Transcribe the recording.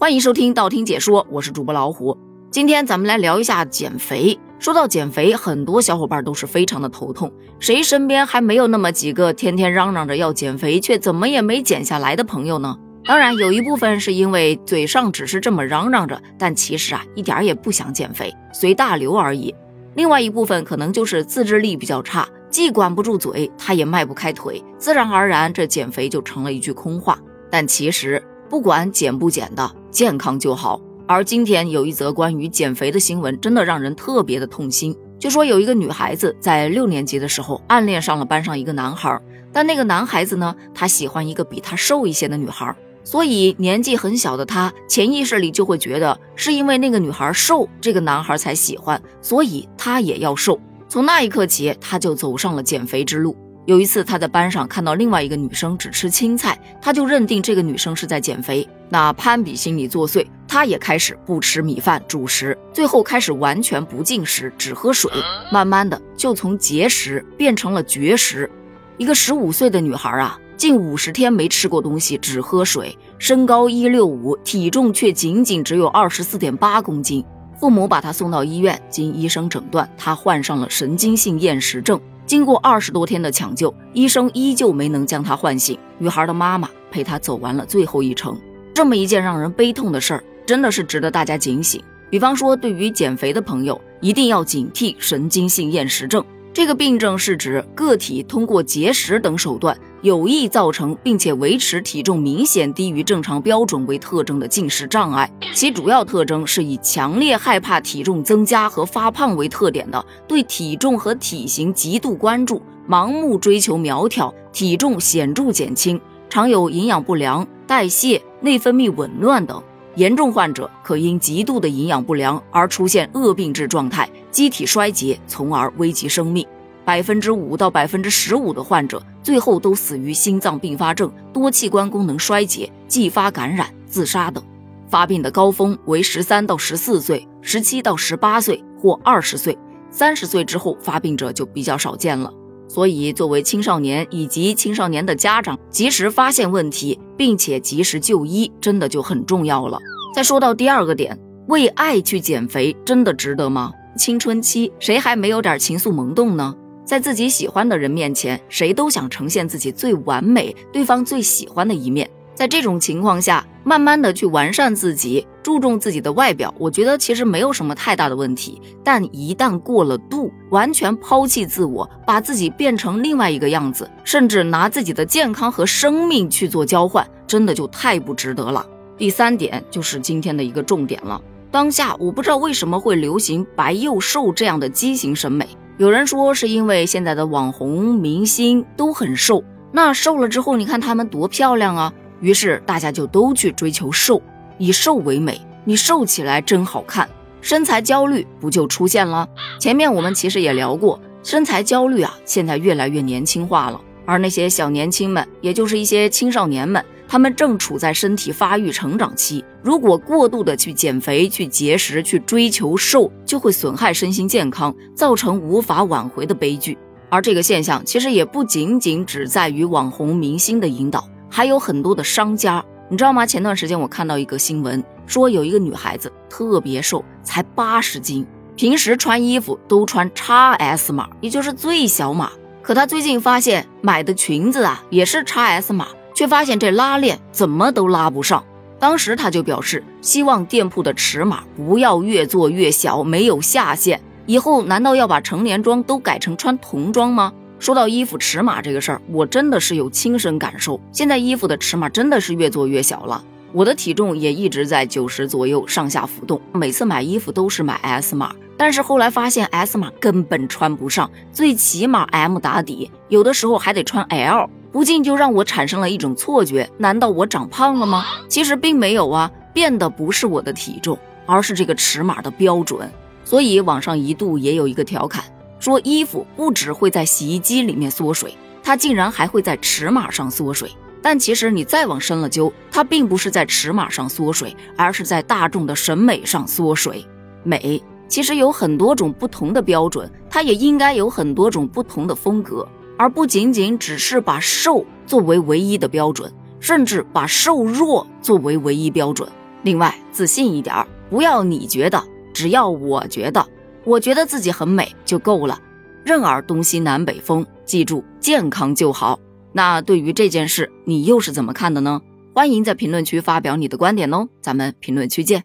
欢迎收听道听解说，我是主播老虎。今天咱们来聊一下减肥。说到减肥，很多小伙伴都是非常的头痛。谁身边还没有那么几个天天嚷嚷着要减肥，却怎么也没减下来的朋友呢？当然，有一部分是因为嘴上只是这么嚷嚷着，但其实啊，一点也不想减肥，随大流而已。另外一部分可能就是自制力比较差。既管不住嘴，他也迈不开腿，自然而然，这减肥就成了一句空话。但其实，不管减不减的，健康就好。而今天有一则关于减肥的新闻，真的让人特别的痛心。就说有一个女孩子在六年级的时候暗恋上了班上一个男孩，但那个男孩子呢，他喜欢一个比他瘦一些的女孩，所以年纪很小的他潜意识里就会觉得是因为那个女孩瘦，这个男孩才喜欢，所以他也要瘦。从那一刻起，他就走上了减肥之路。有一次，他在班上看到另外一个女生只吃青菜，他就认定这个女生是在减肥。那攀比心理作祟，他也开始不吃米饭主食，最后开始完全不进食，只喝水。慢慢的，就从节食变成了绝食。一个十五岁的女孩啊，近五十天没吃过东西，只喝水，身高一六五，体重却仅仅只有二十四点八公斤。父母把她送到医院，经医生诊断，她患上了神经性厌食症。经过二十多天的抢救，医生依旧没能将她唤醒。女孩的妈妈陪她走完了最后一程。这么一件让人悲痛的事儿，真的是值得大家警醒。比方说，对于减肥的朋友，一定要警惕神经性厌食症。这个病症是指个体通过节食等手段。有意造成并且维持体重明显低于正常标准为特征的进食障碍，其主要特征是以强烈害怕体重增加和发胖为特点的，对体重和体型极度关注，盲目追求苗条，体重显著减轻，常有营养不良、代谢、内分泌紊乱等。严重患者可因极度的营养不良而出现恶病质状态，机体衰竭，从而危及生命。百分之五到百分之十五的患者最后都死于心脏并发症、多器官功能衰竭、继发感染、自杀等。发病的高峰为十三到十四岁、十七到十八岁或二十岁，三十岁之后发病者就比较少见了。所以，作为青少年以及青少年的家长，及时发现问题并且及时就医，真的就很重要了。再说到第二个点，为爱去减肥，真的值得吗？青春期谁还没有点情愫萌动呢？在自己喜欢的人面前，谁都想呈现自己最完美、对方最喜欢的一面。在这种情况下，慢慢的去完善自己，注重自己的外表，我觉得其实没有什么太大的问题。但一旦过了度，完全抛弃自我，把自己变成另外一个样子，甚至拿自己的健康和生命去做交换，真的就太不值得了。第三点就是今天的一个重点了。当下我不知道为什么会流行白又瘦这样的畸形审美。有人说是因为现在的网红明星都很瘦，那瘦了之后，你看他们多漂亮啊！于是大家就都去追求瘦，以瘦为美，你瘦起来真好看，身材焦虑不就出现了？前面我们其实也聊过，身材焦虑啊，现在越来越年轻化了，而那些小年轻们，也就是一些青少年们。他们正处在身体发育成长期，如果过度的去减肥、去节食、去追求瘦，就会损害身心健康，造成无法挽回的悲剧。而这个现象其实也不仅仅只在于网红明星的引导，还有很多的商家，你知道吗？前段时间我看到一个新闻，说有一个女孩子特别瘦，才八十斤，平时穿衣服都穿 XS 码，也就是最小码，可她最近发现买的裙子啊也是 XS 码。却发现这拉链怎么都拉不上。当时他就表示，希望店铺的尺码不要越做越小，没有下限。以后难道要把成年装都改成穿童装吗？说到衣服尺码这个事儿，我真的是有亲身感受。现在衣服的尺码真的是越做越小了。我的体重也一直在九十左右上下浮动，每次买衣服都是买 S 码，但是后来发现 S 码根本穿不上，最起码 M 打底，有的时候还得穿 L。不禁就让我产生了一种错觉，难道我长胖了吗？其实并没有啊，变的不是我的体重，而是这个尺码的标准。所以网上一度也有一个调侃，说衣服不只会在洗衣机里面缩水，它竟然还会在尺码上缩水。但其实你再往深了究，它并不是在尺码上缩水，而是在大众的审美上缩水。美其实有很多种不同的标准，它也应该有很多种不同的风格。而不仅仅只是把瘦作为唯一的标准，甚至把瘦弱作为唯一标准。另外，自信一点儿，不要你觉得，只要我觉得，我觉得自己很美就够了。任尔东西南北风，记住健康就好。那对于这件事，你又是怎么看的呢？欢迎在评论区发表你的观点哦，咱们评论区见。